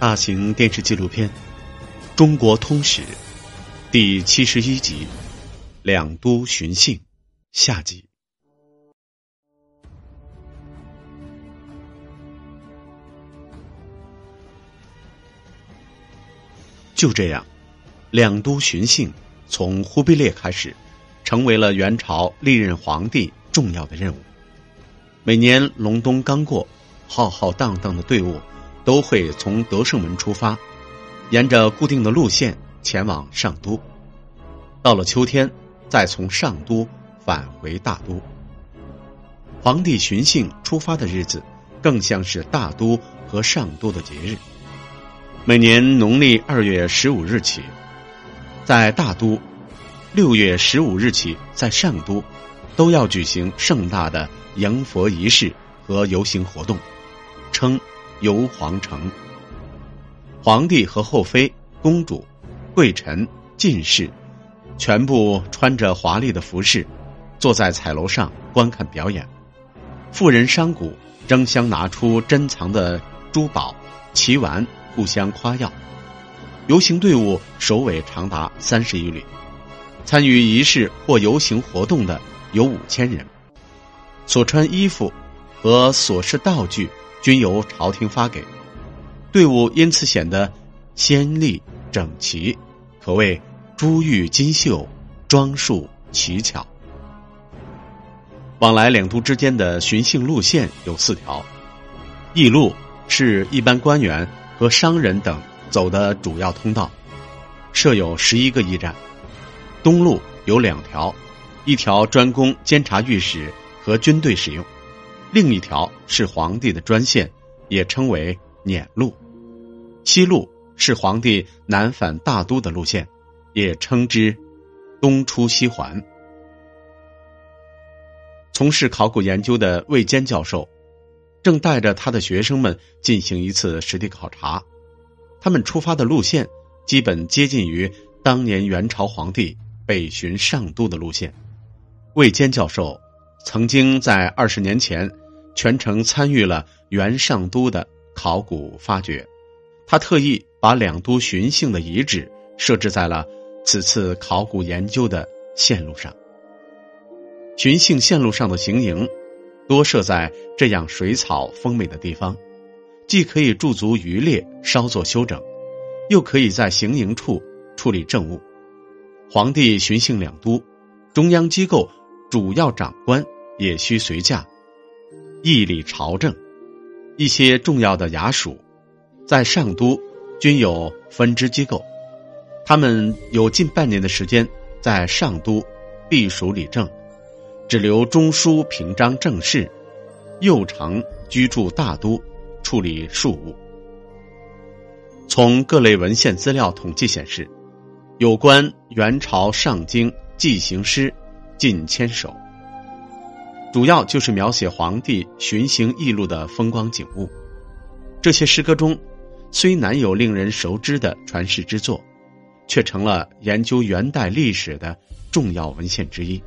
大型电视纪录片《中国通史》第七十一集《两都巡幸》下集。就这样，两都巡幸从忽必烈开始，成为了元朝历任皇帝重要的任务。每年隆冬刚过，浩浩荡荡的队伍。都会从德胜门出发，沿着固定的路线前往上都。到了秋天，再从上都返回大都。皇帝巡幸出发的日子，更像是大都和上都的节日。每年农历二月十五日起，在大都；六月十五日起，在上都，都要举行盛大的迎佛仪式和游行活动，称。游皇城，皇帝和后妃、公主、贵臣、进士，全部穿着华丽的服饰，坐在彩楼上观看表演。富人商贾争相拿出珍藏的珠宝、奇玩，互相夸耀。游行队伍首尾长达三十余里，参与仪式或游行活动的有五千人。所穿衣服和所饰道具。均由朝廷发给，队伍因此显得鲜丽整齐，可谓珠玉金绣，装束奇巧。往来两都之间的巡幸路线有四条，驿路是一般官员和商人等走的主要通道，设有十一个驿站。东路有两条，一条专供监察御史和军队使用。另一条是皇帝的专线，也称为辇路；西路是皇帝南返大都的路线，也称之东出西还。从事考古研究的魏坚教授，正带着他的学生们进行一次实地考察。他们出发的路线基本接近于当年元朝皇帝北巡上都的路线。魏坚教授。曾经在二十年前，全程参与了元上都的考古发掘。他特意把两都巡幸的遗址设置在了此次考古研究的线路上。巡幸线路上的行营，多设在这样水草丰美的地方，既可以驻足渔猎稍作休整，又可以在行营处处理政务。皇帝巡幸两都，中央机构。主要长官也需随驾，议理朝政。一些重要的衙署在上都均有分支机构，他们有近半年的时间在上都避暑理政，只留中书平章政事，右丞居住大都处理庶务。从各类文献资料统计显示，有关元朝上京记行诗。近千首，主要就是描写皇帝巡行驿路的风光景物。这些诗歌中，虽难有令人熟知的传世之作，却成了研究元代历史的重要文献之一。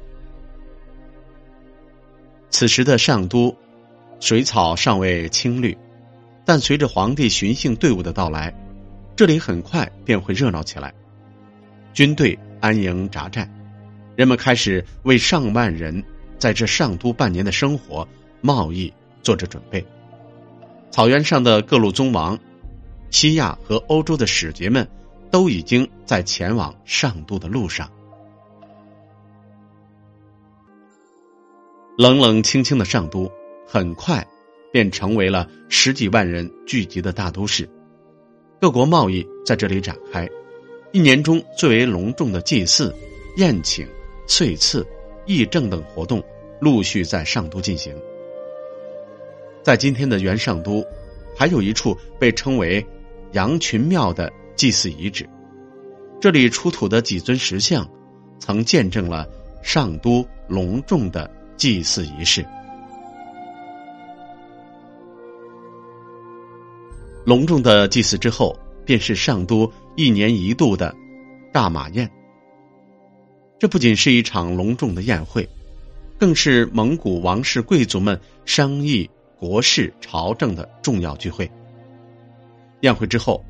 此时的上都，水草尚未青绿，但随着皇帝巡幸队伍的到来，这里很快便会热闹起来。军队安营扎寨。人们开始为上万人在这上都半年的生活、贸易做着准备。草原上的各路宗王、西亚和欧洲的使节们，都已经在前往上都的路上。冷冷清清的上都，很快便成为了十几万人聚集的大都市。各国贸易在这里展开，一年中最为隆重的祭祀、宴请。岁次、议政等活动陆续在上都进行。在今天的元上都，还有一处被称为羊群庙的祭祀遗址，这里出土的几尊石像，曾见证了上都隆重的祭祀仪式。隆重的祭祀之后，便是上都一年一度的大马宴。这不仅是一场隆重的宴会，更是蒙古王室贵族们商议国事、朝政的重要聚会。宴会之后，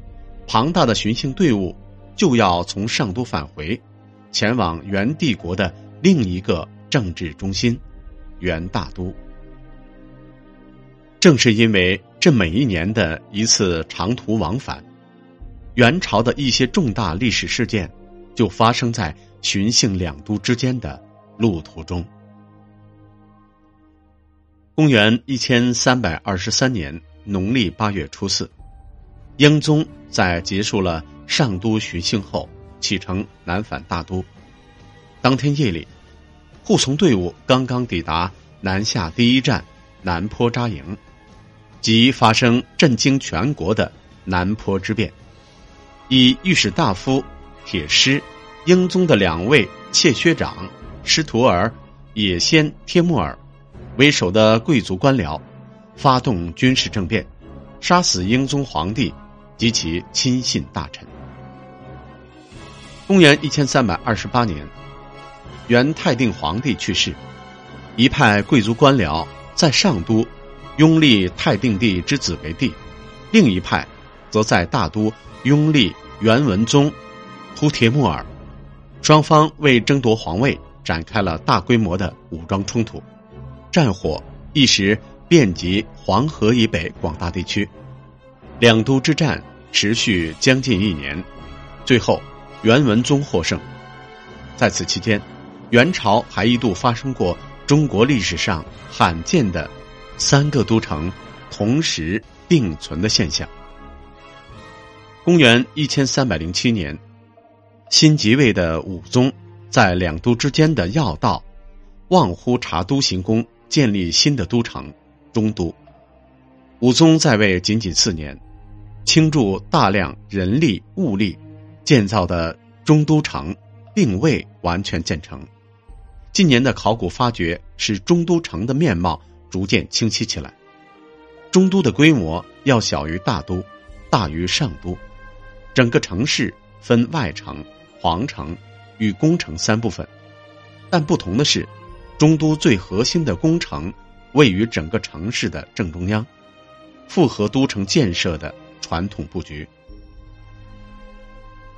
庞大的巡幸队伍就要从上都返回，前往元帝国的另一个政治中心——元大都。正是因为这每一年的一次长途往返，元朝的一些重大历史事件就发生在巡幸两都之间的路途中。公元一千三百二十三年农历八月初四，英宗在结束了上都巡幸后，启程南返大都。当天夜里，护从队伍刚刚抵达南下第一站南坡扎营。即发生震惊全国的南坡之变，以御史大夫铁师、英宗的两位妾薛长师徒儿也先帖木儿为首的贵族官僚，发动军事政变，杀死英宗皇帝及其亲信大臣。公元一千三百二十八年，元泰定皇帝去世，一派贵族官僚在上都。拥立太定帝之子为帝，另一派则在大都拥立元文宗忽帖木儿，双方为争夺皇位展开了大规模的武装冲突，战火一时遍及黄河以北广大地区。两都之战持续将近一年，最后元文宗获胜。在此期间，元朝还一度发生过中国历史上罕见的。三个都城同时并存的现象。公元一千三百零七年，新即位的武宗在两都之间的要道望乎察都行宫建立新的都城中都。武宗在位仅仅四年，倾注大量人力物力建造的中都城并未完全建成。近年的考古发掘使中都城的面貌。逐渐清晰起来，中都的规模要小于大都，大于上都。整个城市分外城、皇城与宫城三部分，但不同的是，中都最核心的宫城位于整个城市的正中央，符合都城建设的传统布局。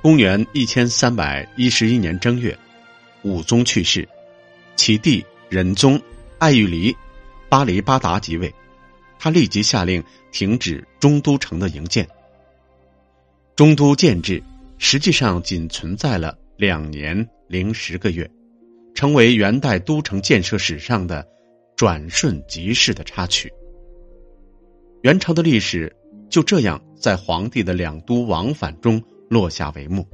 公元一千三百一十一年正月，武宗去世，其弟仁宗爱玉离。巴黎巴达即位，他立即下令停止中都城的营建。中都建制实际上仅存在了两年零十个月，成为元代都城建设史上的转瞬即逝的插曲。元朝的历史就这样在皇帝的两都往返中落下帷幕。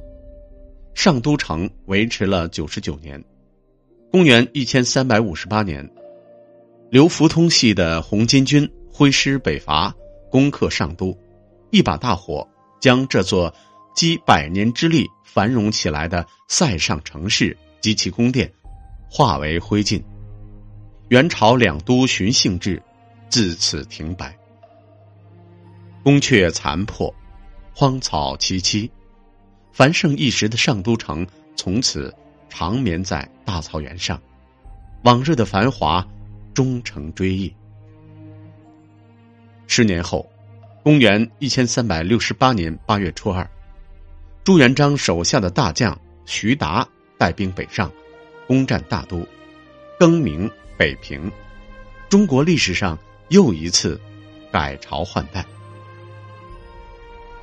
上都城维持了九十九年，公元一千三百五十八年。刘福通系的红巾军挥师北伐，攻克上都，一把大火将这座积百年之力繁荣起来的塞上城市及其宫殿化为灰烬。元朝两都巡幸制自此停摆。宫阙残破，荒草萋萋，繁盛一时的上都城从此长眠在大草原上，往日的繁华。终成追忆。十年后，公元一千三百六十八年八月初二，朱元璋手下的大将徐达带兵北上，攻占大都，更名北平。中国历史上又一次改朝换代。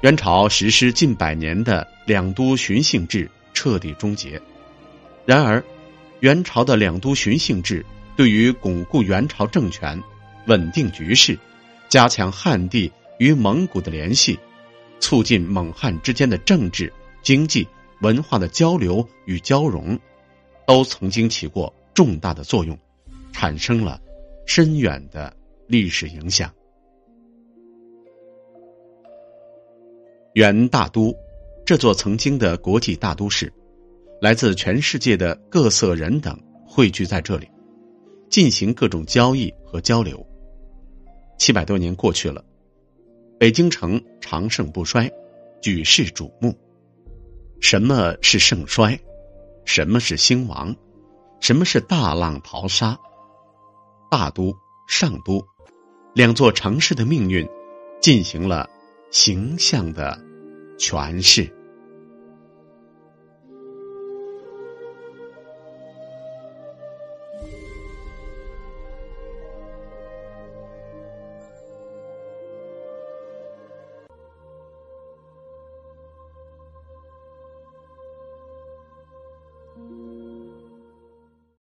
元朝实施近百年的两都巡幸制彻底终结。然而，元朝的两都巡幸制。对于巩固元朝政权、稳定局势、加强汉地与蒙古的联系、促进蒙汉之间的政治、经济、文化的交流与交融，都曾经起过重大的作用，产生了深远的历史影响。元大都，这座曾经的国际大都市，来自全世界的各色人等汇聚在这里。进行各种交易和交流。七百多年过去了，北京城长盛不衰，举世瞩目。什么是盛衰？什么是兴亡？什么是大浪淘沙？大都、上都两座城市的命运进行了形象的诠释。